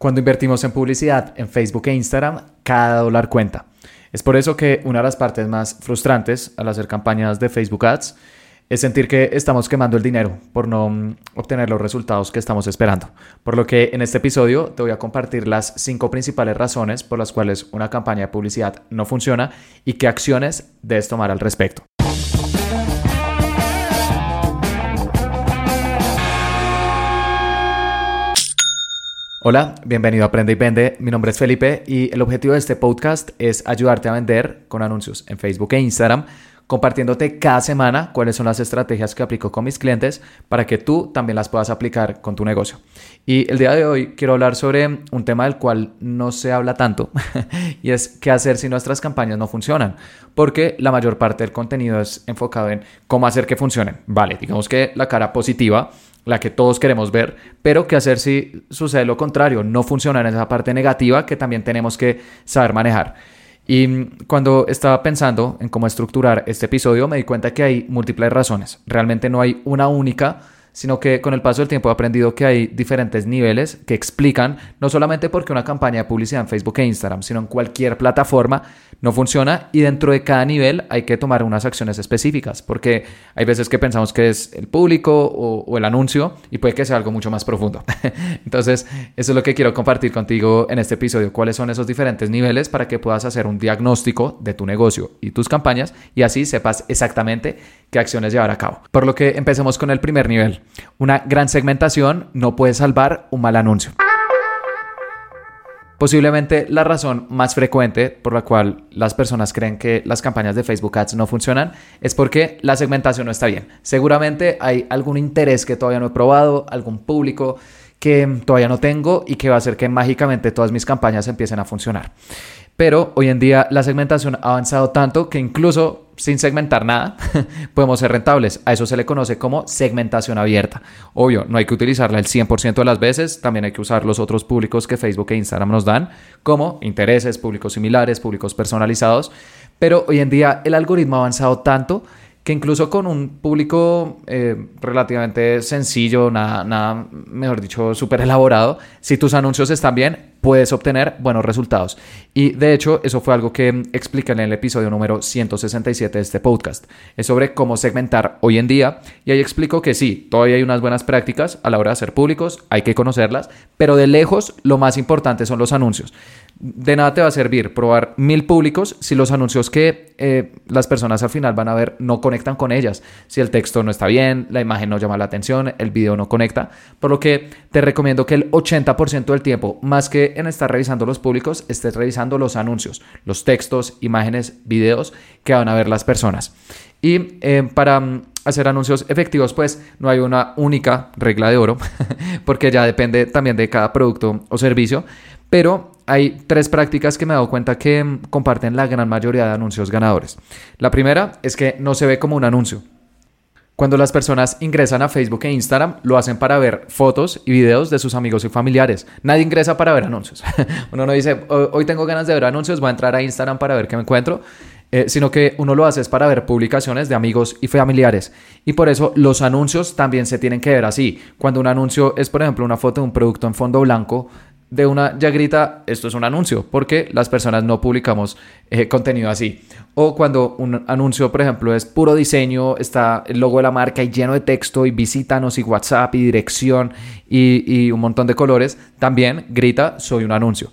Cuando invertimos en publicidad en Facebook e Instagram, cada dólar cuenta. Es por eso que una de las partes más frustrantes al hacer campañas de Facebook Ads es sentir que estamos quemando el dinero por no mm, obtener los resultados que estamos esperando. Por lo que en este episodio te voy a compartir las cinco principales razones por las cuales una campaña de publicidad no funciona y qué acciones debes tomar al respecto. Hola, bienvenido a Aprende y Vende. Mi nombre es Felipe y el objetivo de este podcast es ayudarte a vender con anuncios en Facebook e Instagram, compartiéndote cada semana cuáles son las estrategias que aplico con mis clientes para que tú también las puedas aplicar con tu negocio. Y el día de hoy quiero hablar sobre un tema del cual no se habla tanto y es qué hacer si nuestras campañas no funcionan, porque la mayor parte del contenido es enfocado en cómo hacer que funcionen. Vale, digamos que la cara positiva la que todos queremos ver, pero qué hacer si sucede lo contrario, no funciona en esa parte negativa que también tenemos que saber manejar. Y cuando estaba pensando en cómo estructurar este episodio, me di cuenta que hay múltiples razones. Realmente no hay una única sino que con el paso del tiempo he aprendido que hay diferentes niveles que explican no solamente porque una campaña de publicidad en Facebook e Instagram, sino en cualquier plataforma no funciona y dentro de cada nivel hay que tomar unas acciones específicas, porque hay veces que pensamos que es el público o, el anuncio y puede que sea algo mucho más profundo. Entonces, eso es lo que quiero compartir contigo en este episodio, cuáles son esos diferentes niveles para que puedas hacer un diagnóstico de tu negocio y tus campañas y así sepas exactamente qué acciones llevar a cabo. Por lo que empecemos con el primer nivel. Una gran segmentación no puede salvar un mal anuncio. Posiblemente la razón más frecuente por la cual las personas creen que las campañas de Facebook Ads no funcionan es porque la segmentación no está bien. Seguramente hay algún interés que todavía no he probado, algún público que todavía no tengo y que va a hacer que mágicamente todas mis campañas empiecen a funcionar. Pero hoy en día la segmentación ha avanzado tanto que incluso sin segmentar nada podemos ser rentables. A eso se le conoce como segmentación abierta. Obvio, no hay que utilizarla el 100% de las veces, también hay que usar los otros públicos que Facebook e Instagram nos dan, como intereses, públicos similares, públicos personalizados. Pero hoy en día el algoritmo ha avanzado tanto que incluso con un público eh, relativamente sencillo, nada, nada, mejor dicho, súper elaborado, si tus anuncios están bien, puedes obtener buenos resultados. Y de hecho, eso fue algo que expliqué en el episodio número 167 de este podcast. Es sobre cómo segmentar hoy en día. Y ahí explico que sí, todavía hay unas buenas prácticas a la hora de hacer públicos, hay que conocerlas, pero de lejos lo más importante son los anuncios de nada te va a servir probar mil públicos si los anuncios que eh, las personas al final van a ver no conectan con ellas. Si el texto no está bien, la imagen no llama la atención, el video no conecta. Por lo que te recomiendo que el 80% del tiempo, más que en estar revisando los públicos, estés revisando los anuncios, los textos, imágenes, videos que van a ver las personas. Y eh, para mm, hacer anuncios efectivos, pues no hay una única regla de oro, porque ya depende también de cada producto o servicio. Pero hay tres prácticas que me he dado cuenta que mm, comparten la gran mayoría de anuncios ganadores. La primera es que no se ve como un anuncio. Cuando las personas ingresan a Facebook e Instagram, lo hacen para ver fotos y videos de sus amigos y familiares. Nadie ingresa para ver anuncios. uno no dice, hoy tengo ganas de ver anuncios, voy a entrar a Instagram para ver qué me encuentro. Eh, sino que uno lo hace es para ver publicaciones de amigos y familiares. Y por eso los anuncios también se tienen que ver así. Cuando un anuncio es, por ejemplo, una foto de un producto en fondo blanco, de una ya grita, esto es un anuncio, porque las personas no publicamos eh, contenido así. O cuando un anuncio, por ejemplo, es puro diseño, está el logo de la marca y lleno de texto y visítanos y WhatsApp y dirección y, y un montón de colores, también grita, soy un anuncio.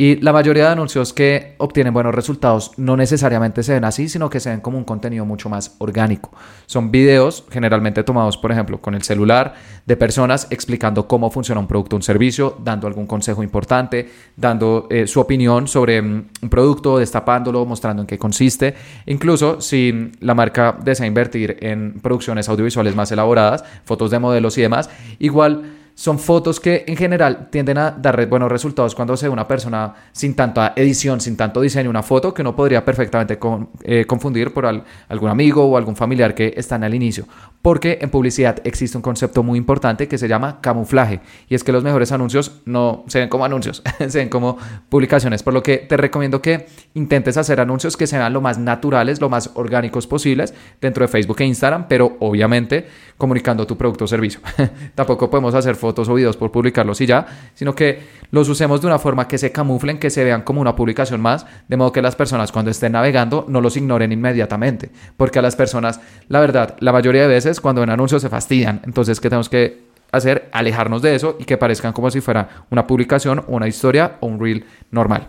Y la mayoría de anuncios que obtienen buenos resultados no necesariamente se ven así, sino que se ven como un contenido mucho más orgánico. Son videos generalmente tomados, por ejemplo, con el celular de personas explicando cómo funciona un producto o un servicio, dando algún consejo importante, dando eh, su opinión sobre mm, un producto, destapándolo, mostrando en qué consiste. Incluso si la marca desea invertir en producciones audiovisuales más elaboradas, fotos de modelos y demás, igual son fotos que en general tienden a dar buenos resultados cuando se ve una persona sin tanta edición, sin tanto diseño, una foto que uno podría perfectamente eh, confundir por algún amigo o algún familiar que están al inicio. Porque en publicidad existe un concepto muy importante que se llama camuflaje y es que los mejores anuncios no se ven como anuncios, se ven como publicaciones, por lo que te recomiendo que intentes hacer anuncios que sean lo más naturales, lo más orgánicos posibles dentro de Facebook e Instagram, pero obviamente comunicando tu producto o servicio. Tampoco podemos hacer fotos o videos por publicarlos y ya, sino que los usemos de una forma que se camuflen, que se vean como una publicación más, de modo que las personas cuando estén navegando no los ignoren inmediatamente, porque a las personas, la verdad, la mayoría de veces cuando ven anuncios se fastidian, entonces, ¿qué tenemos que hacer? Alejarnos de eso y que parezcan como si fuera una publicación, una historia o un reel normal.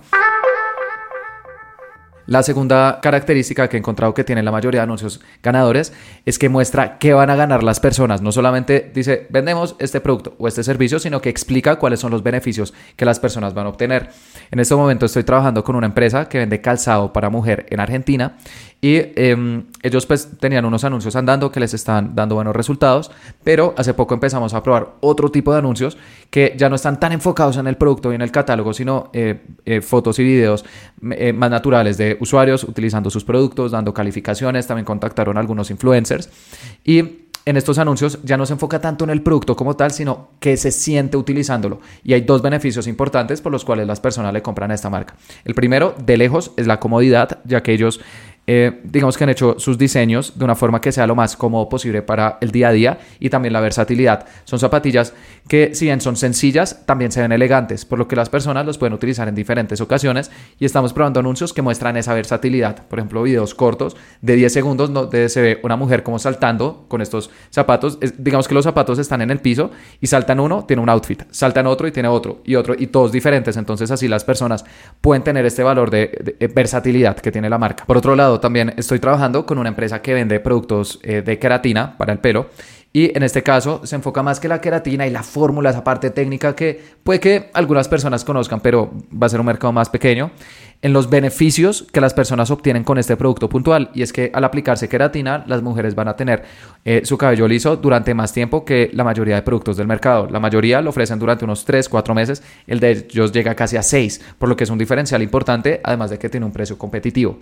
La segunda característica que he encontrado que tiene la mayoría de anuncios ganadores es que muestra qué van a ganar las personas. No solamente dice vendemos este producto o este servicio, sino que explica cuáles son los beneficios que las personas van a obtener. En este momento estoy trabajando con una empresa que vende calzado para mujer en Argentina y em, ellos pues tenían unos anuncios andando que les están dando buenos resultados, pero hace poco empezamos a probar otro tipo de anuncios que ya no están tan enfocados en el producto y en el catálogo, sino eh, eh, fotos y videos eh, más naturales de usuarios utilizando sus productos, dando calificaciones, también contactaron a algunos influencers y en estos anuncios ya no se enfoca tanto en el producto como tal, sino que se siente utilizándolo. Y hay dos beneficios importantes por los cuales las personas le compran a esta marca. El primero, de lejos, es la comodidad, ya que ellos eh, digamos que han hecho sus diseños de una forma que sea lo más cómodo posible para el día a día y también la versatilidad. Son zapatillas que si bien son sencillas, también se ven elegantes, por lo que las personas los pueden utilizar en diferentes ocasiones y estamos probando anuncios que muestran esa versatilidad. Por ejemplo, videos cortos de 10 segundos donde se ve una mujer como saltando con estos zapatos. digamos que los zapatos están en el piso y saltan uno, tiene un outfit, saltan otro y tiene otro y otro y todos diferentes. Entonces así las personas pueden tener este valor de versatilidad que tiene la marca. Por otro lado, también estoy trabajando con una empresa que vende productos eh, de queratina para el pelo. Y en este caso se enfoca más que la queratina y la fórmula, esa parte técnica que puede que algunas personas conozcan, pero va a ser un mercado más pequeño en los beneficios que las personas obtienen con este producto puntual. Y es que al aplicarse queratina, las mujeres van a tener eh, su cabello liso durante más tiempo que la mayoría de productos del mercado. La mayoría lo ofrecen durante unos 3, 4 meses. El de ellos llega casi a 6, por lo que es un diferencial importante, además de que tiene un precio competitivo.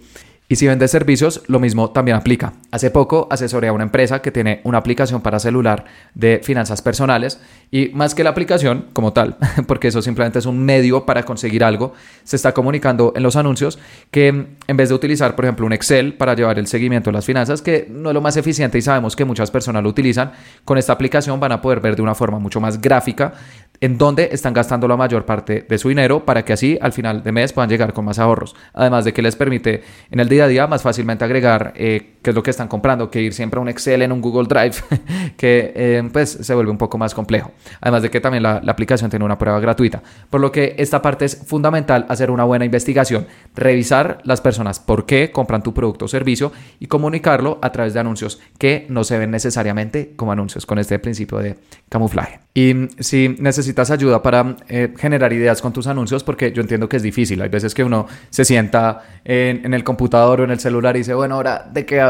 Y si vendes servicios, lo mismo también aplica. Hace poco asesoré a una empresa que tiene una aplicación para celular de finanzas personales y más que la aplicación como tal, porque eso simplemente es un medio para conseguir algo, se está comunicando en los anuncios que en vez de utilizar, por ejemplo, un Excel para llevar el seguimiento de las finanzas, que no es lo más eficiente y sabemos que muchas personas lo utilizan, con esta aplicación van a poder ver de una forma mucho más gráfica en dónde están gastando la mayor parte de su dinero para que así al final de mes puedan llegar con más ahorros. Además de que les permite en el día a día más fácilmente agregar eh, qué es lo que están comprando, que ir siempre a un Excel en un Google Drive, que eh, pues se vuelve un poco más complejo. Además de que también la, la, aplicación tiene una prueba gratuita. Por lo que esta parte es fundamental hacer una buena investigación, revisar las personas por qué compran tu producto o servicio y comunicarlo a través de anuncios que no se ven necesariamente como anuncios con este principio de camuflaje. Y si necesitas ayuda para eh, generar ideas con tus anuncios, porque yo entiendo que es difícil, hay veces que uno se sienta en, en el computador o en el celular y dice, bueno, ahora de qué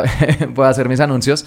voy a hacer mis anuncios.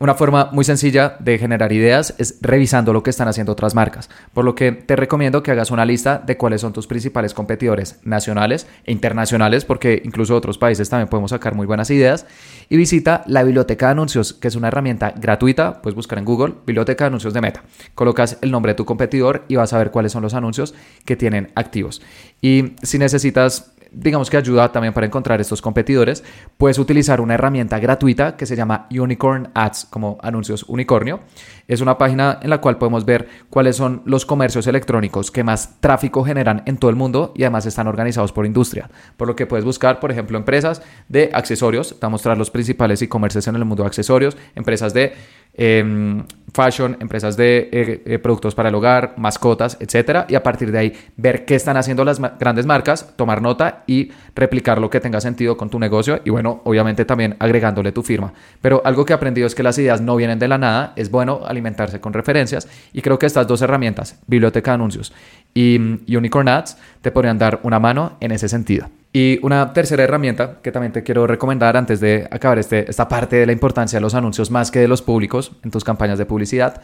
Una forma muy sencilla de generar ideas es revisando lo que están haciendo otras marcas, por lo que te recomiendo que hagas una lista de cuáles son tus principales competidores nacionales e internacionales, porque incluso otros países también podemos sacar muy buenas ideas, y visita la biblioteca de anuncios, que es una herramienta gratuita, puedes buscar en Google, biblioteca de anuncios de Meta. Colocas el nombre de tu competidor y vas a ver cuáles son los anuncios que tienen activos. Y si necesitas digamos que ayuda también para encontrar estos competidores, puedes utilizar una herramienta gratuita que se llama Unicorn Ads, como anuncios unicornio. Es una página en la cual podemos ver cuáles son los comercios electrónicos que más tráfico generan en todo el mundo y además están organizados por industria. Por lo que puedes buscar, por ejemplo, empresas de accesorios, te a mostrar los principales e-commerces en el mundo de accesorios, empresas de Em, fashion, empresas de eh, eh, productos para el hogar, mascotas, etcétera, y a partir de ahí ver qué están haciendo las grandes marcas, tomar nota y replicar lo que tenga sentido con tu negocio y bueno, obviamente también agregándole tu firma. Pero algo que he aprendido es que las ideas no vienen de la nada, es bueno alimentarse con referencias y creo que estas dos herramientas, biblioteca de anuncios y Unicorn Ads, te podrían dar una mano en ese sentido. Y una tercera herramienta que también te quiero recomendar antes de acabar este, esta parte de la importancia de los anuncios más que de los públicos en tus campañas de publicidad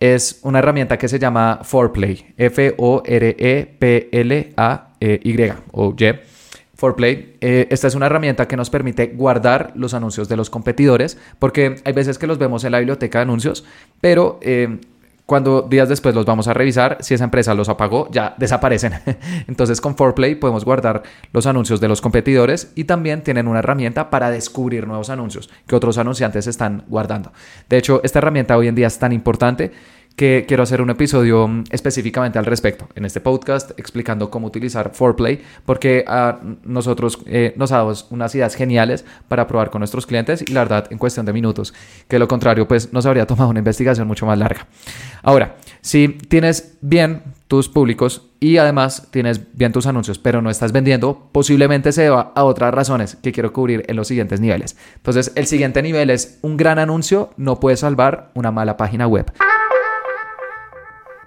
es una herramienta que se llama Forplay, F-O-R-E-P-L-A-Y o Y. Forplay, eh, esta es una herramienta que nos permite guardar los anuncios de los competidores, porque hay veces que los vemos en la biblioteca de anuncios, pero eh, cuando días después los vamos a revisar, si esa empresa los apagó, ya desaparecen. Entonces con Forplay podemos guardar los anuncios de los competidores y también tienen una herramienta para descubrir nuevos anuncios que otros anunciantes están guardando. De hecho, esta herramienta hoy en día es tan importante que quiero hacer un episodio mm, específicamente al respecto en este podcast explicando cómo utilizar Foreplay porque a nosotros eh, nos ha dado unas ideas geniales para probar con nuestros clientes y la verdad en cuestión de minutos que lo contrario pues nos habría tomado una investigación mucho más larga. Ahora, si tienes bien tus públicos y además tienes bien tus anuncios, pero no estás vendiendo, posiblemente se deba a otras razones que quiero cubrir en los siguientes niveles. Entonces, el siguiente nivel es un gran anuncio no puede salvar una mala página web.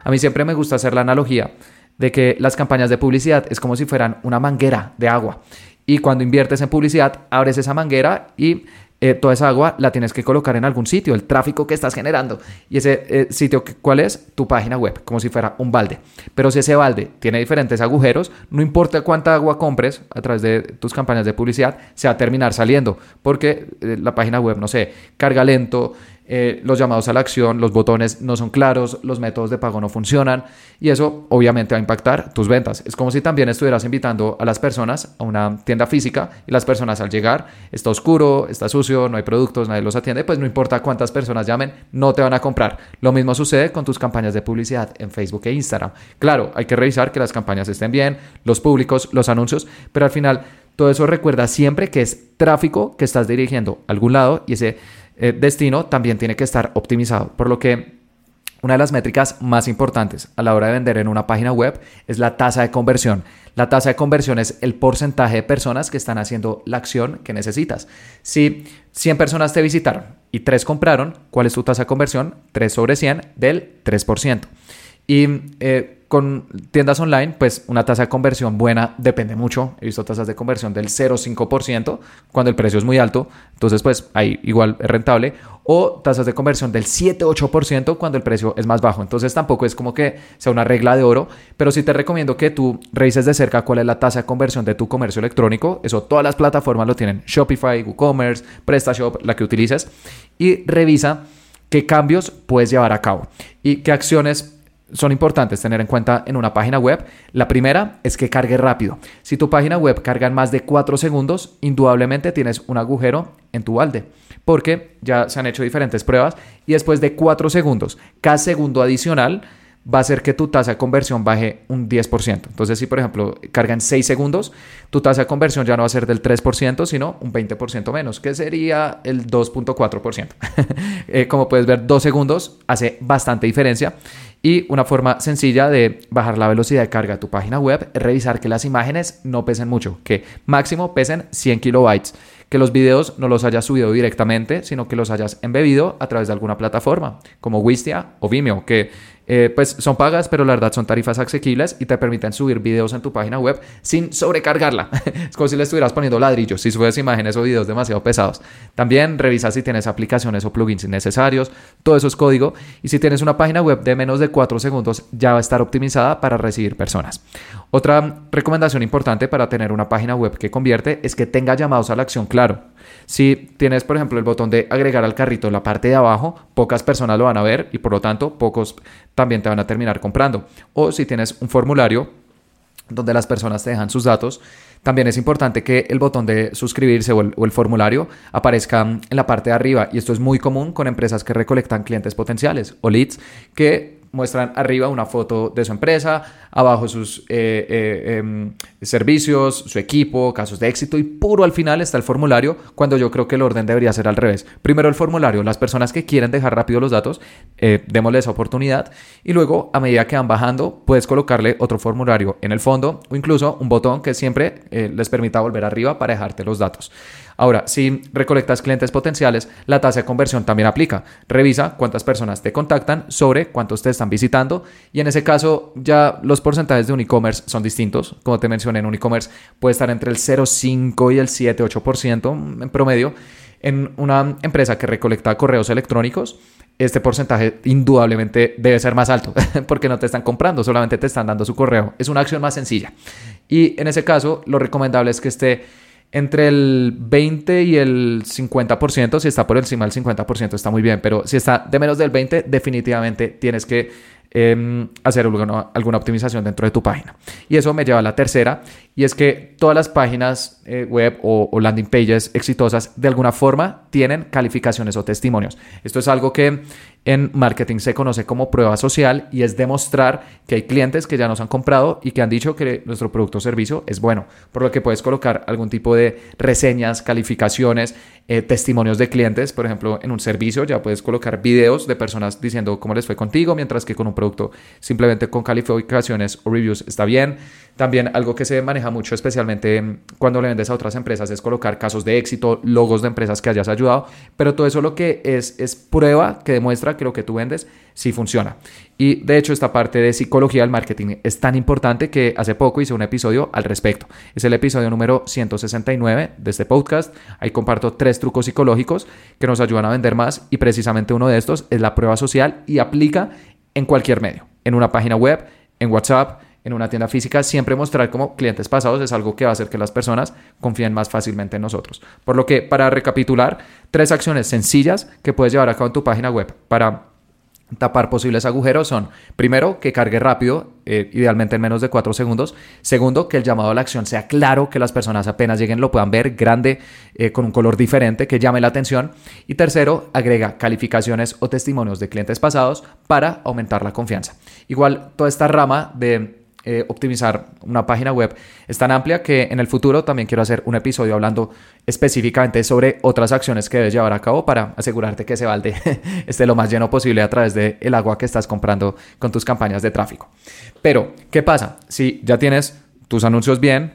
A mí siempre me gusta hacer la analogía de que las campañas de publicidad es como si fueran una manguera de agua. Y cuando inviertes en publicidad, abres esa manguera y eh, toda esa agua la tienes que colocar en algún sitio, el tráfico que estás generando. Y ese eh, sitio, ¿cuál es? Tu página web, como si fuera un balde. Pero si ese balde tiene diferentes agujeros, no importa cuánta agua compres a través de tus campañas de publicidad, se va a terminar saliendo, porque eh, la página web, no sé, carga lento, eh, los llamados a la acción, los botones no son claros, los métodos de pago no funcionan y eso obviamente va a impactar tus ventas. Es como si también estuvieras invitando a las personas a una tienda física y las personas al llegar está oscuro, está sucio, no hay productos, nadie los atiende, pues no importa cuántas personas llamen, no te van a comprar. Lo mismo sucede con tus campañas de publicidad en Facebook e Instagram. Claro, hay que revisar que las campañas estén bien, los públicos, los anuncios, pero al final todo eso recuerda siempre que es tráfico que estás dirigiendo a algún lado y ese eh, destino también tiene que estar optimizado. Por lo que una de las métricas más importantes a la hora de vender en una página web es la tasa de conversión. La tasa de conversión es el porcentaje de personas que están haciendo la acción que necesitas. Si 100 personas te visitaron y 3 compraron, ¿cuál es tu tasa de conversión? 3 sobre 100 del 3%. Y eh, con tiendas online, pues una tasa de conversión buena depende mucho. He visto tasas de conversión del 0,5% cuando el precio es muy alto, entonces pues ahí igual es rentable. O tasas de conversión del 7-8% cuando el precio es más bajo. Entonces tampoco es como que sea una regla de oro, pero sí te recomiendo que tú revises de cerca cuál es la tasa de conversión de tu comercio electrónico. Eso todas las plataformas lo tienen. Shopify, WooCommerce, PrestaShop, la que utilices. Y revisa qué cambios puedes llevar a cabo y qué acciones son importantes tener en cuenta en una página web. La primera es que cargue rápido. Si tu página web carga en más de 4 segundos, indudablemente tienes un agujero en tu balde, porque ya se han hecho diferentes pruebas y después de 4 segundos, cada segundo adicional va a hacer que tu tasa de conversión baje un 10%. Entonces, si por ejemplo carga en 6 segundos, tu tasa de conversión ya no va a ser del 3%, sino un 20% menos, que sería el 2.4%. Eh, como puedes ver, 2 segundos hace bastante diferencia. Y una forma sencilla de bajar la velocidad de carga de tu página web es revisar que las imágenes no pesen mucho, que máximo pesen 100 kilobytes que los videos no los hayas subido directamente, sino que los hayas embebido a través de alguna plataforma, como Wistia o Vimeo, que eh, pues son pagas, pero la verdad son tarifas asequibles y te permiten subir videos en tu página web sin sobrecargarla. es como si le estuvieras poniendo ladrillos, si subes imágenes o videos demasiado pesados. También revisa si tienes aplicaciones o plugins innecesarios, todo eso es código. Y si tienes una página web de menos de 4 segundos, ya va a estar optimizada para recibir personas. Otra recomendación importante para tener una página web que convierte es que tenga llamados a la acción claro. Si tienes, por ejemplo, el botón de agregar al carrito en la parte de abajo, pocas personas lo van a ver y por lo tanto pocos también te van a terminar comprando. O si tienes un formulario donde las personas te dejan sus datos, también es importante que el botón de suscribirse o el, formulario aparezca en la parte de arriba. Y esto es muy común con empresas que recolectan clientes potenciales o leads que muestran arriba una foto de su empresa, abajo sus eh, eh, em, servicios, su equipo, casos de éxito y puro al final está el formulario cuando yo creo que el orden debería ser al revés. Primero el formulario, las personas que quieren dejar rápido los datos, eh, démosle esa oportunidad y luego a medida que van bajando puedes colocarle otro formulario en el fondo o incluso un botón que siempre les permita volver arriba para dejarte los datos. Ahora, si recolectas clientes potenciales, la tasa de conversión también aplica. Revisa cuántas personas te contactan sobre cuántos te están visitando y en ese caso ya los porcentajes de un e-commerce son distintos. Como te mencioné, en un e-commerce puede estar entre el 0,5 y el 7,8% en promedio. En una empresa que recolecta correos electrónicos, este porcentaje indudablemente debe ser más alto porque no te están comprando, solamente te están dando su correo. Es una acción más sencilla. Y en ese caso, lo recomendable es que esté entre el 20 y el 50%, si está por encima del 50% está muy bien, pero si está de menos del 20, definitivamente tienes que em, hacer alguna, alguna, optimización dentro de tu página. Y eso me lleva a la tercera, y es que todas las páginas eh, web o, landing pages exitosas de alguna forma tienen calificaciones o testimonios. Esto es algo que en marketing se conoce como prueba social y es demostrar que hay clientes que ya nos han comprado y que han dicho que nuestro producto o servicio es bueno, por lo que puedes colocar algún tipo de reseñas, calificaciones, eh, testimonios de clientes, por ejemplo, en un servicio ya puedes colocar videos de personas diciendo cómo les fue contigo, mientras que con un producto simplemente con calificaciones o reviews está bien. También algo que se maneja mucho, especialmente cuando le vendes a otras empresas, es colocar casos de éxito, logos de empresas que hayas ayudado, pero todo eso lo que es es prueba que demuestra que lo que tú vendes sí funciona. Y de hecho esta parte de psicología del marketing es tan importante que hace poco hice un episodio al respecto. Es el episodio número 169 de este podcast. Ahí comparto tres trucos psicológicos que nos ayudan a vender más y precisamente uno de estos es la prueba social y aplica en cualquier medio, en una página web, en WhatsApp, en una tienda física, siempre mostrar como clientes pasados es algo que va a hacer que las personas confíen más fácilmente en nosotros. Por lo que, para recapitular, tres acciones sencillas que puedes llevar a cabo en tu página web para tapar posibles agujeros son, primero, que cargue rápido, eh, idealmente en menos de 4 segundos. Segundo, que el llamado a la acción sea claro, que las personas apenas lleguen lo puedan ver, grande, eh, con un color diferente, que llame la atención. Y tercero, agrega calificaciones o testimonios de clientes pasados para aumentar la confianza. Igual, toda esta rama de eh, optimizar una página web es tan amplia que en el futuro también quiero hacer un episodio hablando específicamente sobre otras acciones que debes llevar a cabo para asegurarte que ese balde esté lo más lleno posible a través del el agua que estás comprando con tus campañas de tráfico. Pero, ¿qué pasa? Si ya tienes tus anuncios bien,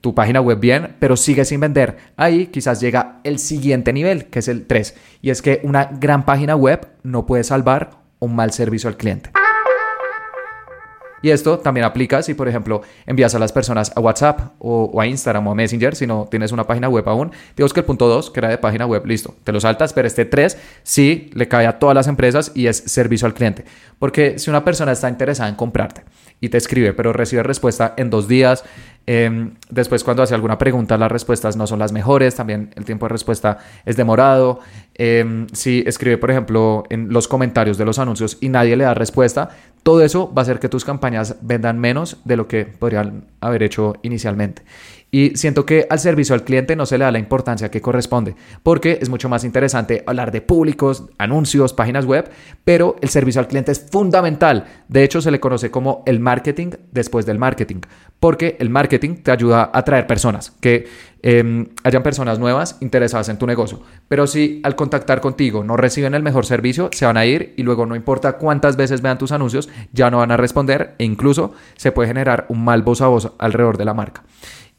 tu página web bien, pero sigue sin vender. Ahí quizás llega el siguiente nivel, que es el 3, y es que una gran página web no puede salvar un mal servicio al cliente. Y esto también aplica si, por ejemplo, envías a las personas a WhatsApp o, a Instagram o a Messenger, si no tienes una página web aún. Digamos que el punto 2, que era de página web, listo, te lo saltas, pero este 3 sí le cae a todas las empresas y es servicio al cliente. Porque si una persona está interesada en comprarte y te escribe, pero recibe respuesta en dos días, Em, después, cuando hace alguna pregunta, las respuestas no son las mejores, también el tiempo de respuesta es demorado. Em, si escribe, por ejemplo, en los comentarios de los anuncios y nadie le da respuesta, todo eso va a hacer que tus campañas vendan menos de lo que podrían haber hecho inicialmente. Y siento que al servicio al cliente no se le da la importancia que corresponde, porque es mucho más interesante hablar de públicos, anuncios, páginas web, pero el servicio al cliente es fundamental. De hecho, se le conoce como el marketing después del marketing, porque el marketing te ayuda a atraer personas, que em, hayan personas nuevas interesadas en tu negocio. Pero si al contactar contigo no reciben el mejor servicio, se van a ir y luego no importa cuántas veces vean tus anuncios, ya no van a responder e incluso se puede generar un mal voz a voz alrededor de la marca.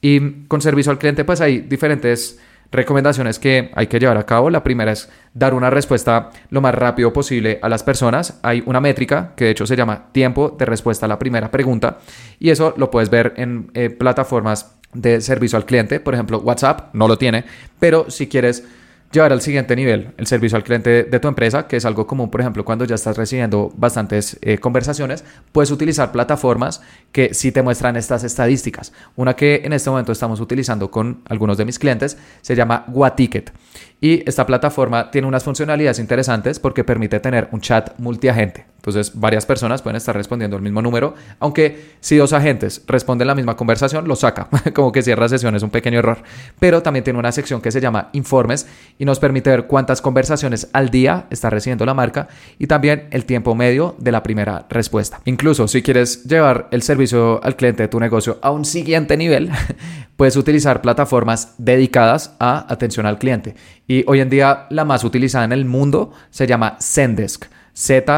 Y con servicio al cliente, pues hay diferentes recomendaciones que hay que llevar a cabo. La primera es dar una respuesta lo más rápido posible a las personas. Hay una métrica que de hecho se llama tiempo de respuesta a la primera pregunta y eso lo puedes ver en eh, plataformas de servicio al cliente. Por ejemplo, WhatsApp no lo tiene, pero si quieres llevar al siguiente nivel el servicio al cliente de tu empresa, que es algo común, por ejemplo, cuando ya estás recibiendo bastantes eh, conversaciones, puedes utilizar plataformas que sí te muestran estas estadísticas. Una que en este momento estamos utilizando con algunos de mis clientes se llama Waticket. Y esta plataforma tiene unas funcionalidades interesantes porque permite tener un chat multiagente. Entonces, varias personas pueden estar respondiendo el mismo número, aunque si dos agentes responden la misma conversación, lo saca, como que cierra sesión, es un pequeño error. Pero también tiene una sección que se llama informes y nos permite ver cuántas conversaciones al día está recibiendo la marca y también el tiempo medio de la primera respuesta. Incluso si quieres llevar el servicio al cliente de tu negocio a un siguiente nivel, puedes utilizar plataformas dedicadas a atención al cliente. Y hoy en día la más utilizada en el mundo se llama Zendesk. Z-E-N-D-E-S-K.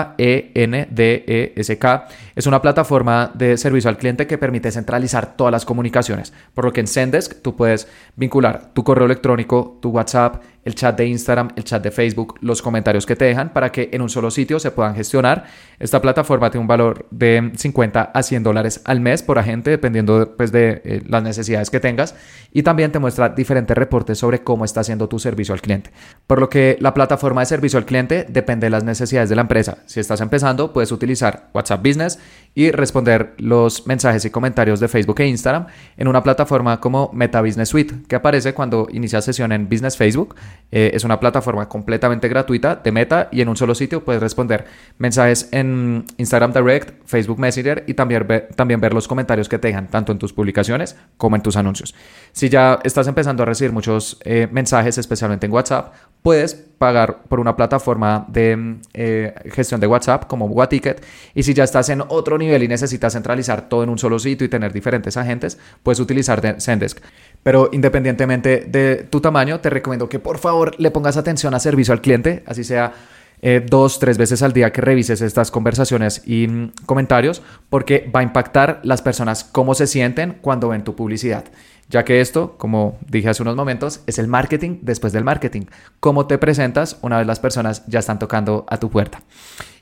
Es una plataforma de servicio al cliente que permite centralizar todas las comunicaciones. Por lo que en Zendesk tú puedes vincular tu correo electrónico, tu WhatsApp, el chat de Instagram, el chat de Facebook, los comentarios que te dejan para que en un solo sitio se puedan gestionar. Esta plataforma tiene un valor de 50 a 100 dólares al mes por agente, dependiendo pues, de eh, las necesidades que tengas. Y también te muestra diferentes reportes sobre cómo está haciendo tu servicio al cliente. Por lo que la plataforma de servicio al cliente depende de las necesidades de la empresa. Si estás empezando, puedes utilizar WhatsApp Business y responder los mensajes y comentarios de Facebook e Instagram en una plataforma como Meta Business Suite, que aparece cuando inicias sesión en Business Facebook Eh, es una plataforma completamente gratuita de Meta y en un solo sitio puedes responder mensajes en Instagram Direct, Facebook Messenger y también ver, también ver los comentarios que te dejan tanto en tus publicaciones como en tus anuncios. Si ya estás empezando a recibir muchos eh, mensajes, especialmente en WhatsApp, puedes pagar por una plataforma de eh, gestión de WhatsApp como WhaTicket y si ya estás en otro nivel y necesitas centralizar todo en un solo sitio y tener diferentes agentes, puedes utilizar Zendesk. Pero independientemente de tu tamaño, te recomiendo que por favor le pongas atención a servicio al cliente, así sea eh, dos, tres veces al día que revises estas conversaciones y mm, comentarios, porque va a impactar las personas cómo se sienten cuando ven tu publicidad. Ya que esto, como dije hace unos momentos, es el marketing después del marketing. Cómo te presentas una vez las personas ya están tocando a tu puerta.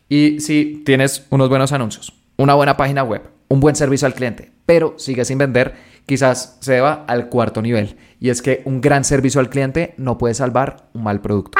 Y si tienes unos buenos anuncios, una buena página web, un buen servicio al cliente, pero sigues sin vender, quizás se deba al cuarto nivel. Y es que un gran servicio al cliente no puede salvar un mal producto.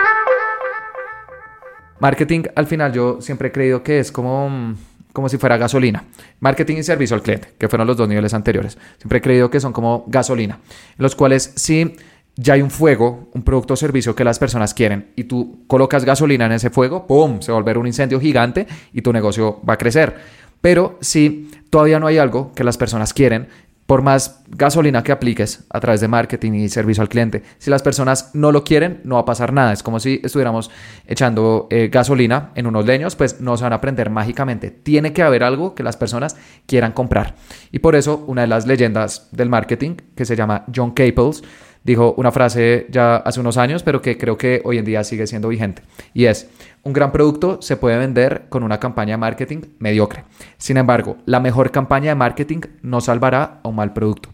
Marketing, al final, yo siempre he creído que es como, como si fuera gasolina. Marketing y servicio al cliente, que fueron los dos niveles anteriores. Siempre he creído que son como gasolina, los cuales si ya hay un fuego, un producto o servicio que las personas quieren y tú colocas gasolina en ese fuego, ¡pum! Se va a volver un incendio gigante y tu negocio va a crecer. Pero si todavía no hay algo que las personas quieren, por más gasolina que apliques a través de marketing y servicio al cliente, si las personas no lo quieren, no va a pasar nada. Es como si estuviéramos echando eh, gasolina en unos leños, pues no se van a prender mágicamente. Tiene que haber algo que las personas quieran comprar. Y por eso una de las leyendas del marketing, que se llama John Caples, dijo una frase ya hace unos años, pero que creo que hoy en día sigue siendo vigente. Y es, un gran producto se puede vender con una campaña de marketing mediocre. Sin embargo, la mejor campaña de marketing no salvará a un mal producto.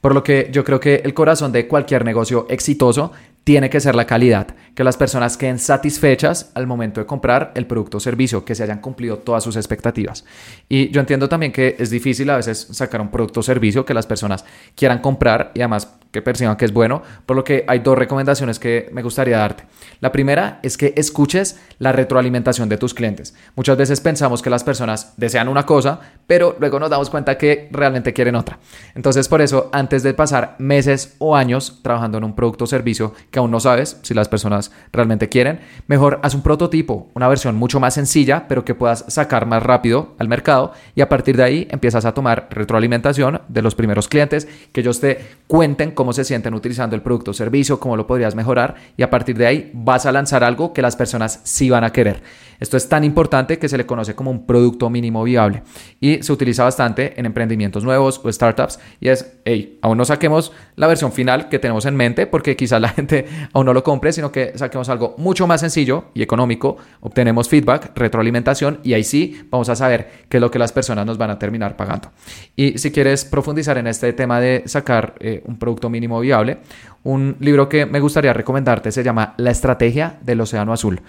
Por lo que yo creo que el corazón de cualquier negocio exitoso tiene que ser la calidad, que las personas queden satisfechas al momento de comprar el producto o servicio, que se hayan cumplido todas sus expectativas. Y yo entiendo también que es difícil a veces sacar un producto o servicio que las personas quieran comprar y además que perciban que es bueno, por lo que hay dos recomendaciones que me gustaría darte. La primera es que escuches la retroalimentación de tus clientes. Muchas veces pensamos que las personas desean una cosa, pero luego nos damos cuenta que realmente quieren otra. Entonces, por eso, antes de pasar meses o años trabajando en un producto o servicio que aún no sabes si las personas realmente quieren, mejor haz un prototipo, una versión mucho más sencilla, pero que puedas sacar más rápido al mercado y a partir de ahí empiezas a tomar retroalimentación de los primeros clientes, que ellos te cuenten cómo se sienten utilizando el producto o servicio, cómo lo podrías mejorar y a partir de ahí vas a lanzar algo que las personas sí van a querer. Esto es tan importante que se le conoce como un producto mínimo viable y se utiliza bastante en emprendimientos nuevos o startups y es, hey, aún no saquemos la versión final que tenemos en mente porque quizás la gente aún no lo compre, sino que saquemos algo mucho más sencillo y económico, obtenemos feedback, retroalimentación y ahí sí vamos a saber qué es lo que las personas nos van a terminar pagando. Y si quieres profundizar en este tema de sacar eh, un producto mínimo viable, un libro que me gustaría recomendarte se llama La estrategia del océano azul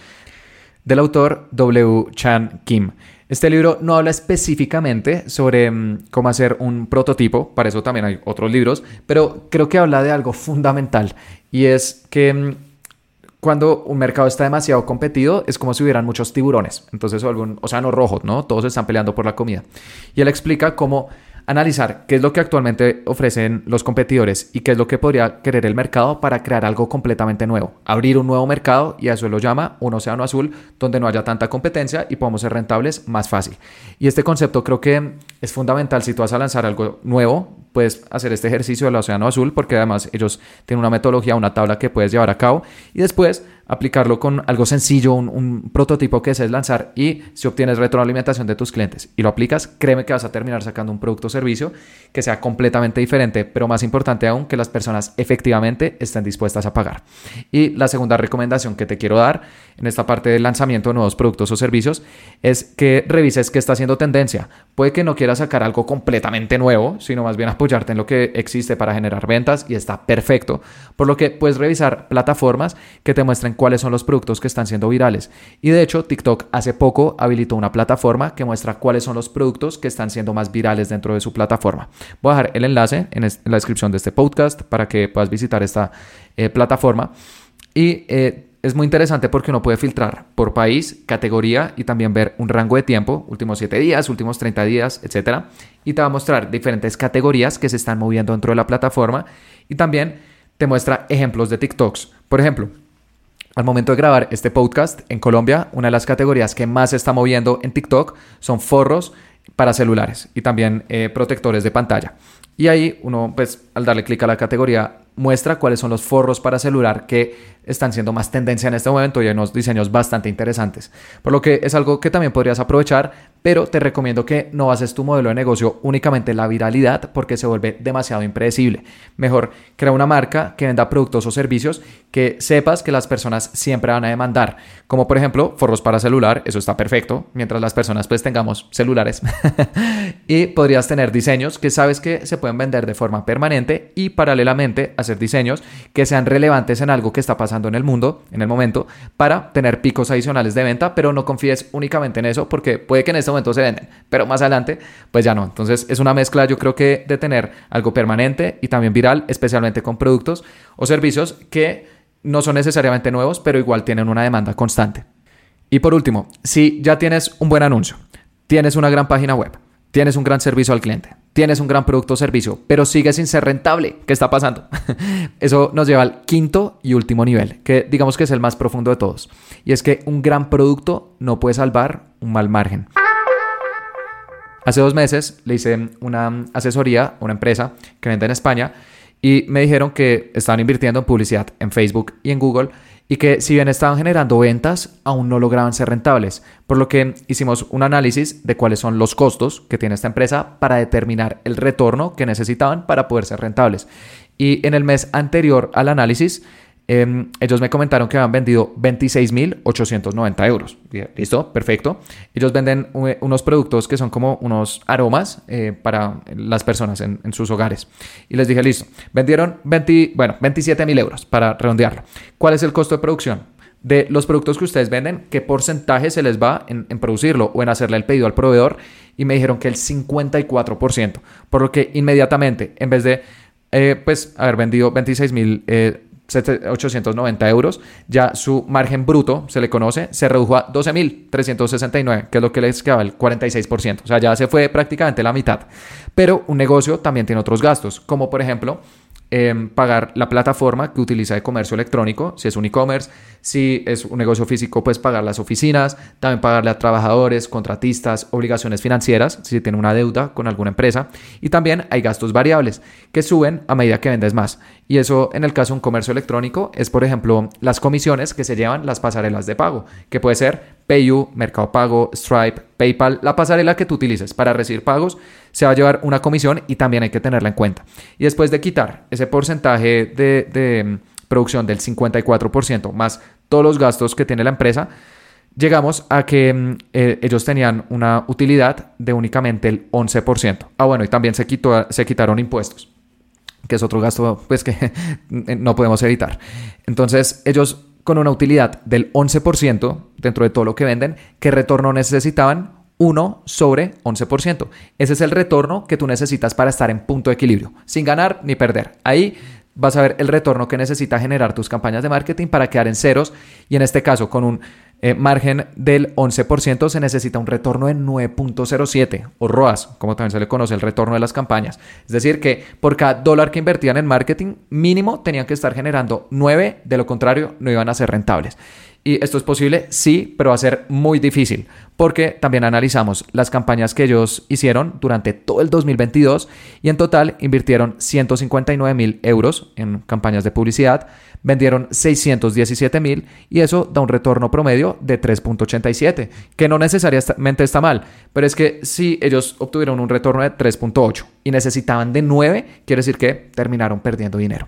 del autor W. Chan Kim. Este libro no habla específicamente sobre mm, cómo hacer un prototipo, para eso también hay otros libros, pero creo que habla de algo fundamental y es que mm, cuando un mercado está demasiado competido es como si hubieran muchos tiburones, entonces algún océano rojo, ¿no? Todos están peleando por la comida. Y él explica cómo analizar qué es lo que actualmente ofrecen los competidores y qué es lo que podría querer el mercado para crear algo completamente nuevo. Abrir un nuevo mercado y a eso lo llama un océano azul donde no haya tanta competencia y podamos ser rentables más fácil. Y este concepto creo que es fundamental si tú vas a lanzar algo nuevo, puedes hacer este ejercicio del océano azul porque además ellos tienen una metodología, una tabla que puedes llevar a cabo y después aplicarlo con algo sencillo, un, prototipo que desees lanzar y si obtienes retroalimentación de tus clientes y lo aplicas, créeme que vas a terminar sacando un producto o servicio que sea completamente diferente, pero más importante aún, que las personas efectivamente estén dispuestas a pagar. Y la segunda recomendación que te quiero dar en esta parte del lanzamiento de nuevos productos o servicios es que revises qué está haciendo tendencia. Puede que no quieras sacar algo completamente nuevo, sino más bien en lo que existe para generar ventas y está perfecto, por lo que puedes revisar plataformas que te muestren cuáles son los productos que están siendo virales. Y de hecho, TikTok hace poco habilitó una plataforma que muestra cuáles son los productos que están siendo más virales dentro de su plataforma. Voy a dejar el enlace en, la descripción de este podcast para que puedas visitar esta eh, plataforma. Y eh, es muy interesante porque uno puede filtrar por país, categoría y también ver un rango de tiempo, últimos 7 días, últimos 30 días, etc. Y te va a mostrar diferentes categorías que se están moviendo dentro de la plataforma y también te muestra ejemplos de TikToks. Por ejemplo, Al momento de grabar este podcast en Colombia, una de las categorías que más se está moviendo en TikTok son forros para celulares y también eh, protectores de pantalla. Y ahí uno, pues, al darle clic a la categoría, muestra cuáles son los forros para celular que están siendo más tendencia en este momento y hay unos diseños bastante interesantes. Por lo que es algo que también podrías aprovechar, pero te recomiendo que no bases tu modelo de negocio únicamente en la viralidad porque se vuelve demasiado impredecible. Mejor crea una marca que venda productos o servicios que sepas que las personas siempre van a demandar, como por ejemplo forros para celular, eso está perfecto, mientras las personas pues tengamos celulares. y podrías tener diseños que sabes que se pueden vender de forma permanente y paralelamente hacer diseños que sean relevantes en algo que está pasando en el mundo en el momento para tener picos adicionales de venta, pero no confíes únicamente en eso porque puede que en este momento se venden, pero más adelante pues ya no. Entonces es una mezcla yo creo que de tener algo permanente y también viral, especialmente con productos o servicios que no son necesariamente nuevos, pero igual tienen una demanda constante. Y por último, si ya tienes un buen anuncio, tienes una gran página web, tienes un gran servicio al cliente, tienes un gran producto o servicio, pero sigues sin ser rentable. ¿Qué está pasando? Eso nos lleva al quinto y último nivel, que digamos que es el más profundo de todos. Y es que un gran producto no puede salvar un mal margen. Hace dos meses le hice una asesoría a una empresa que vende en España y me dijeron que estaban invirtiendo en publicidad en Facebook y en Google y que si bien estaban generando ventas, aún no lograban ser rentables, por lo que hicimos un análisis de cuáles son los costos que tiene esta empresa para determinar el retorno que necesitaban para poder ser rentables. Y en el mes anterior al análisis, Em, ellos me comentaron que habían vendido 26.890 euros. ¿Listo? Perfecto. Ellos venden unos productos que son como unos aromas eh, para las personas en, sus hogares. Y les dije, listo, vendieron 20, bueno, 27.000 euros para redondearlo. ¿Cuál es el costo de producción? De los productos que ustedes venden, ¿qué porcentaje se les va en, producirlo o en hacerle el pedido al proveedor? Y me dijeron que el 54%. Por lo que inmediatamente, en vez de eh, pues haber vendido 26 mil eh, 890 euros, ya su margen bruto, se le conoce, se redujo a 12.369, que es lo que les quedaba el 46%. O sea, ya se fue prácticamente la mitad. Pero un negocio también tiene otros gastos, como por ejemplo Em, pagar la plataforma que utiliza de comercio electrónico, si es un e-commerce, si es un negocio físico, pues pagar las oficinas, también pagarle a trabajadores, contratistas, obligaciones financieras, si tiene una deuda con alguna empresa, y también hay gastos variables que suben a medida que vendes más. Y eso en el caso de un comercio electrónico es, por ejemplo, las comisiones que se llevan las pasarelas de pago, que puede ser PayU, Mercado Pago, Stripe, PayPal, la pasarela que tú utilices para recibir pagos se va a llevar una comisión y también hay que tenerla en cuenta. Y después de quitar ese porcentaje de, mm, producción del 54% más todos los gastos que tiene la empresa, llegamos a que mm, eh, ellos tenían una utilidad de únicamente el 11%. Ah, bueno, y también se, quitó, se quitaron impuestos, que es otro gasto pues que no podemos evitar. Entonces, ellos con una utilidad del 11% dentro de todo lo que venden, ¿qué retorno necesitaban? 1 sobre 11%. Ese es el retorno que tú necesitas para estar en punto de equilibrio, sin ganar ni perder. Ahí vas a ver el retorno que necesita generar tus campañas de marketing para quedar en ceros y en este caso con un eh, margen del 11% se necesita un retorno de 9.07 o ROAS, como también se le conoce el retorno de las campañas. Es decir, que por cada dólar que invertían en marketing, mínimo tenían que estar generando 9, de lo contrario no iban a ser rentables. Y esto es posible, sí, pero va a ser muy difícil, porque también analizamos las campañas que ellos hicieron durante todo el 2022 y en total invirtieron 159 mil euros en campañas de publicidad, vendieron 617 mil y eso da un retorno promedio de 3.87, que no necesariamente está mal, pero es que si ellos obtuvieron un retorno de 3.8 y necesitaban de 9, quiere decir que terminaron perdiendo dinero.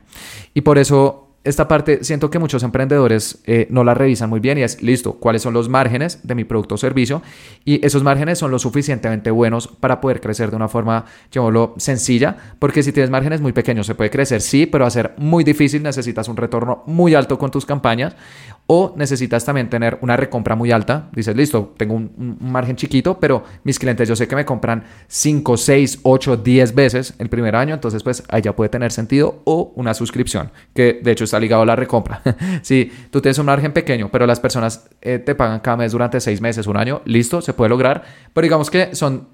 Y por eso esta parte siento que muchos emprendedores eh, no la revisan muy bien y es, listo, cuáles son los márgenes de mi producto o servicio y esos márgenes son lo suficientemente buenos para poder crecer de una forma, llamémoslo, sencilla, porque si tienes márgenes muy pequeños se puede crecer, sí, pero va a ser muy difícil, necesitas un retorno muy alto con tus campañas o necesitas también tener una recompra muy alta. Dices, listo, tengo un, margen chiquito, pero mis clientes yo sé que me compran 5, 6, 8, 10 veces el primer año, entonces pues ahí ya puede tener sentido. O una suscripción, que de hecho está ligado a la recompra. si tú tienes un margen pequeño, pero las personas eh, te pagan cada mes durante 6 meses, un año, listo, se puede lograr. Pero digamos que son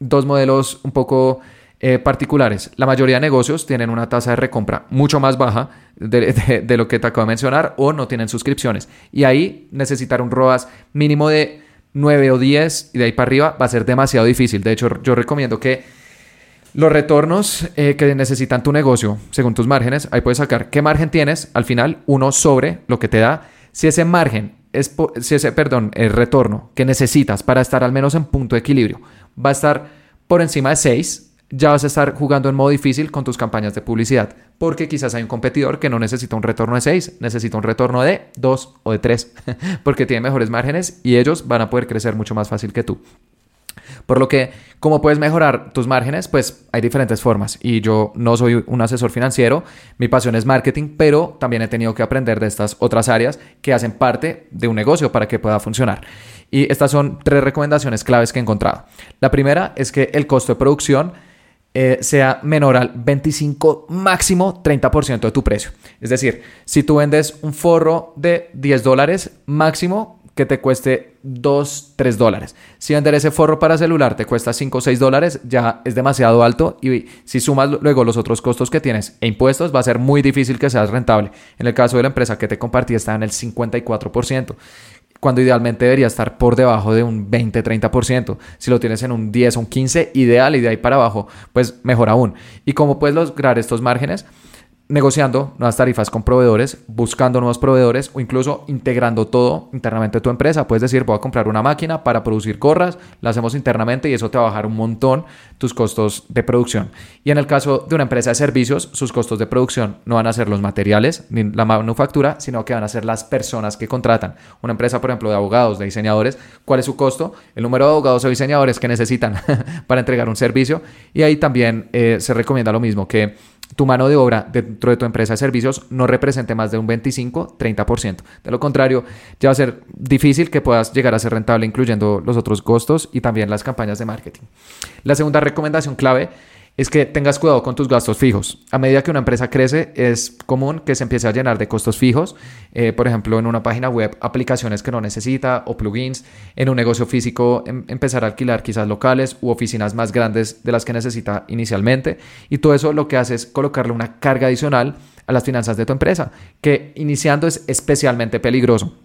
dos modelos un poco eh, particulares. La mayoría de negocios tienen una tasa de recompra mucho más baja de, lo que te acabo de mencionar o no tienen suscripciones. Y ahí necesitar un ROAS mínimo de 9 o 10 y de ahí para arriba va a ser demasiado difícil. De hecho, yo recomiendo que los retornos eh, que necesitan tu negocio, según tus márgenes, ahí puedes sacar qué margen tienes al final, uno sobre lo que te da. Si ese margen es, si ese, perdón, el retorno que necesitas para estar al menos en punto de equilibrio va a estar por encima de 6, ya vas a estar jugando en modo difícil con tus campañas de publicidad, porque quizás hay un competidor que no necesita un retorno de 6, necesita un retorno de 2 o de 3, porque tiene mejores márgenes y ellos van a poder crecer mucho más fácil que tú. Por lo que, ¿cómo puedes mejorar tus márgenes? Pues hay diferentes formas. Y yo no soy un asesor financiero, mi pasión es marketing, pero también he tenido que aprender de estas otras áreas que hacen parte de un negocio para que pueda funcionar. Y estas son tres recomendaciones claves que he encontrado. La primera es que el costo de producción eh, sea menor al 25, máximo 30% de tu precio. Es decir, si tú vendes un forro de 10 dólares, máximo que te cueste 2, 3 dólares. Si vender ese forro para celular te cuesta 5 o 6 dólares, ya es demasiado alto y si sumas luego los otros costos que tienes e impuestos, va a ser muy difícil que seas rentable. En el caso de la empresa que te compartí está en el 54% cuando idealmente debería estar por debajo de un 20-30%. Si lo tienes en un 10 o un 15, ideal y de ahí para abajo, pues mejor aún. ¿Y cómo puedes lograr estos márgenes? Negociando nuevas tarifas con proveedores, buscando nuevos proveedores o incluso integrando todo internamente a tu empresa. Puedes decir, voy a comprar una máquina para producir gorras, la hacemos internamente y eso te va a bajar un montón tus costos de producción. Y en el caso de una empresa de servicios, sus costos de producción no van a ser los materiales ni la manufactura, sino que van a ser las personas que contratan. Una empresa, por ejemplo, de abogados, de diseñadores, ¿cuál es su costo? El número de abogados o diseñadores que necesitan para entregar un servicio. Y ahí también eh, se recomienda lo mismo, que tu mano de obra dentro de tu empresa de servicios no represente más de un 25-30%. De lo contrario, ya va a ser difícil que puedas llegar a ser rentable incluyendo los otros costos y también las campañas de marketing. La segunda recomendación clave es que tengas cuidado con tus gastos fijos. A medida que una empresa crece, es común que se empiece a llenar de costos fijos, eh, por ejemplo, en una página web, aplicaciones que no necesita o plugins, en un negocio físico, em, empezar a alquilar quizás locales u oficinas más grandes de las que necesita inicialmente. Y todo eso lo que hace es colocarle una carga adicional a las finanzas de tu empresa, que iniciando es especialmente peligroso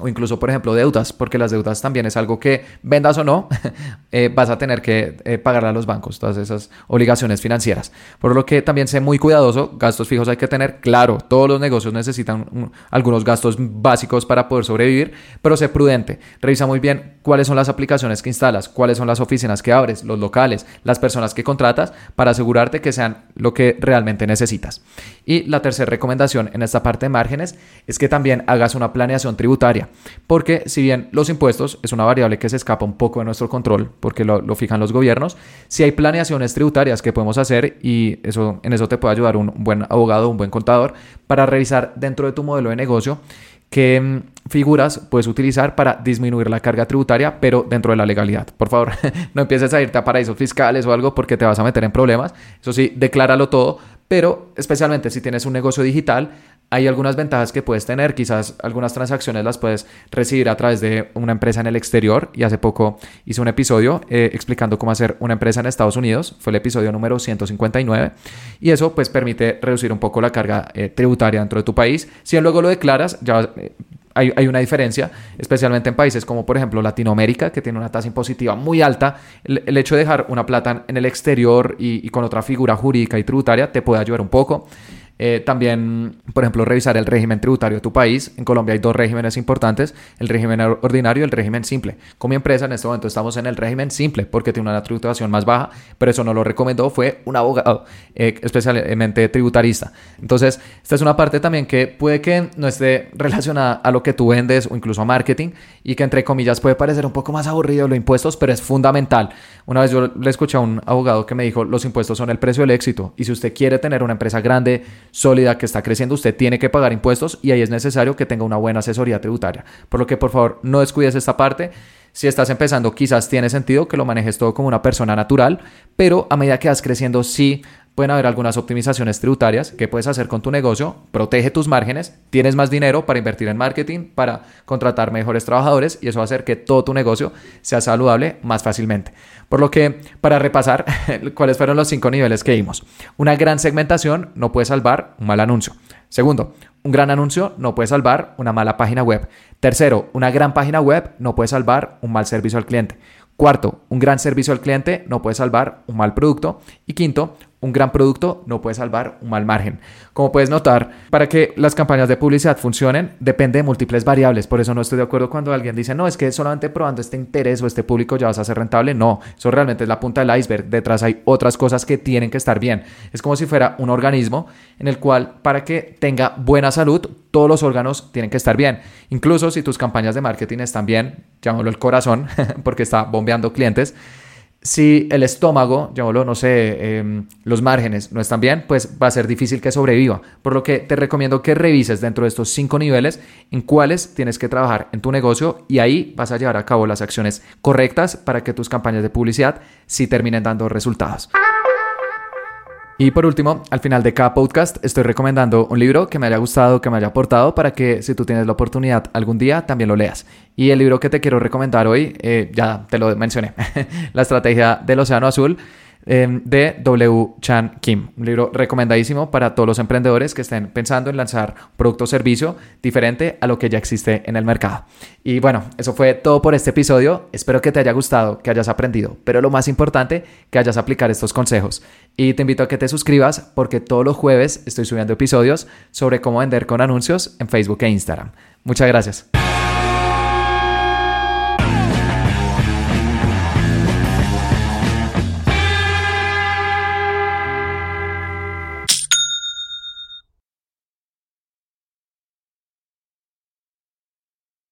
o incluso, por ejemplo, deudas, porque las deudas también es algo que vendas o no, eh, vas a tener que eh, pagarle a los bancos, todas esas obligaciones financieras. Por lo que también sé muy cuidadoso, gastos fijos hay que tener, claro, todos los negocios necesitan algunos gastos básicos para poder sobrevivir, pero sé prudente, revisa muy bien cuáles son las aplicaciones que instalas, cuáles son las oficinas que abres, los locales, las personas que contratas, para asegurarte que sean lo que realmente necesitas. Y la tercera recomendación en esta parte de márgenes es que también hagas una planeación tributaria. Porque si bien los impuestos es una variable que se escapa un poco de nuestro control, porque lo, fijan los gobiernos, si hay planeaciones tributarias que podemos hacer y eso, en eso te puede ayudar un buen abogado, un buen contador, para revisar dentro de tu modelo de negocio qué mm, figuras puedes utilizar para disminuir la carga tributaria, pero dentro de la legalidad. Por favor, no empieces a irte a paraísos fiscales o algo porque te vas a meter en problemas. Eso sí, decláralo todo, pero especialmente si tienes un negocio digital, hay algunas ventajas que puedes tener. Quizás algunas transacciones las puedes recibir a través de una empresa en el exterior. Y hace poco hice un episodio eh, explicando cómo hacer una empresa en Estados Unidos. Fue el episodio número 159. Y eso pues permite reducir un poco la carga eh, tributaria dentro de tu país. Si luego lo declaras, ya eh, hay, una diferencia, especialmente en países como por ejemplo Latinoamérica, que tiene una tasa impositiva muy alta. El, hecho de dejar una plata en el exterior y, y, con otra figura jurídica y tributaria te puede ayudar un poco. Eh, también, por ejemplo, revisar el régimen tributario de tu país. En Colombia hay dos regímenes importantes, el régimen ordinario y el régimen simple. Como empresa en este momento estamos en el régimen simple porque tiene una tributación más baja, pero eso no lo recomendó, fue un abogado, eh, especialmente tributarista. Entonces, esta es una parte también que puede que no esté relacionada a lo que tú vendes o incluso a marketing y que entre comillas puede parecer un poco más aburrido los impuestos, pero es fundamental. Una vez yo le escuché a un abogado que me dijo, los impuestos son el precio del éxito y si usted quiere tener una empresa grande, sólida que está creciendo, usted tiene que pagar impuestos y ahí es necesario que tenga una buena asesoría tributaria. Por lo que por favor no descuides esta parte. Si estás empezando, quizás tiene sentido que lo manejes todo como una persona natural, pero a medida que vas creciendo, sí pueden haber algunas optimizaciones tributarias que puedes hacer con tu negocio, protege tus márgenes, tienes más dinero para invertir en marketing, para contratar mejores trabajadores y eso va a hacer que todo tu negocio sea saludable más fácilmente. Por lo que, para repasar, cuáles fueron los cinco niveles que vimos. Una gran segmentación no puede salvar un mal anuncio. Segundo, un gran anuncio no puede salvar una mala página web. Tercero, una gran página web no puede salvar un mal servicio al cliente. Cuarto, un gran servicio al cliente no puede salvar un mal producto. Y quinto, un gran producto no puede salvar un mal margen. Como puedes notar, para que las campañas de publicidad funcionen depende de múltiples variables. Por eso no estoy de acuerdo cuando alguien dice, no, es que solamente probando este interés o este público ya vas a ser rentable. No, eso realmente es la punta del iceberg. Detrás hay otras cosas que tienen que estar bien. Es como si fuera un organismo en el cual para que tenga buena salud, todos los órganos tienen que estar bien. Incluso si tus campañas de marketing están bien, llámalo el corazón, porque está bombeando clientes si el estómago, llamémoslo, no sé, em, los márgenes no están bien, pues va a ser difícil que sobreviva. Por lo que te recomiendo que revises dentro de estos cinco niveles en cuáles tienes que trabajar en tu negocio y ahí vas a llevar a cabo las acciones correctas para que tus campañas de publicidad sí terminen dando resultados. Y por último, al final de cada podcast estoy recomendando un libro que me haya gustado, que me haya aportado para que si tú tienes la oportunidad algún día también lo leas. Y el libro que te quiero recomendar hoy, eh, ya te lo mencioné, La estrategia del océano azul Em, de W. Chan Kim. Un libro recomendadísimo para todos los emprendedores que estén pensando en lanzar producto o servicio diferente a lo que ya existe en el mercado. Y bueno, eso fue todo por este episodio. Espero que te haya gustado, que hayas aprendido, pero lo más importante, que hayas aplicar estos consejos. Y te invito a que te suscribas porque todos los jueves estoy subiendo episodios sobre cómo vender con anuncios en Facebook e Instagram. Muchas gracias.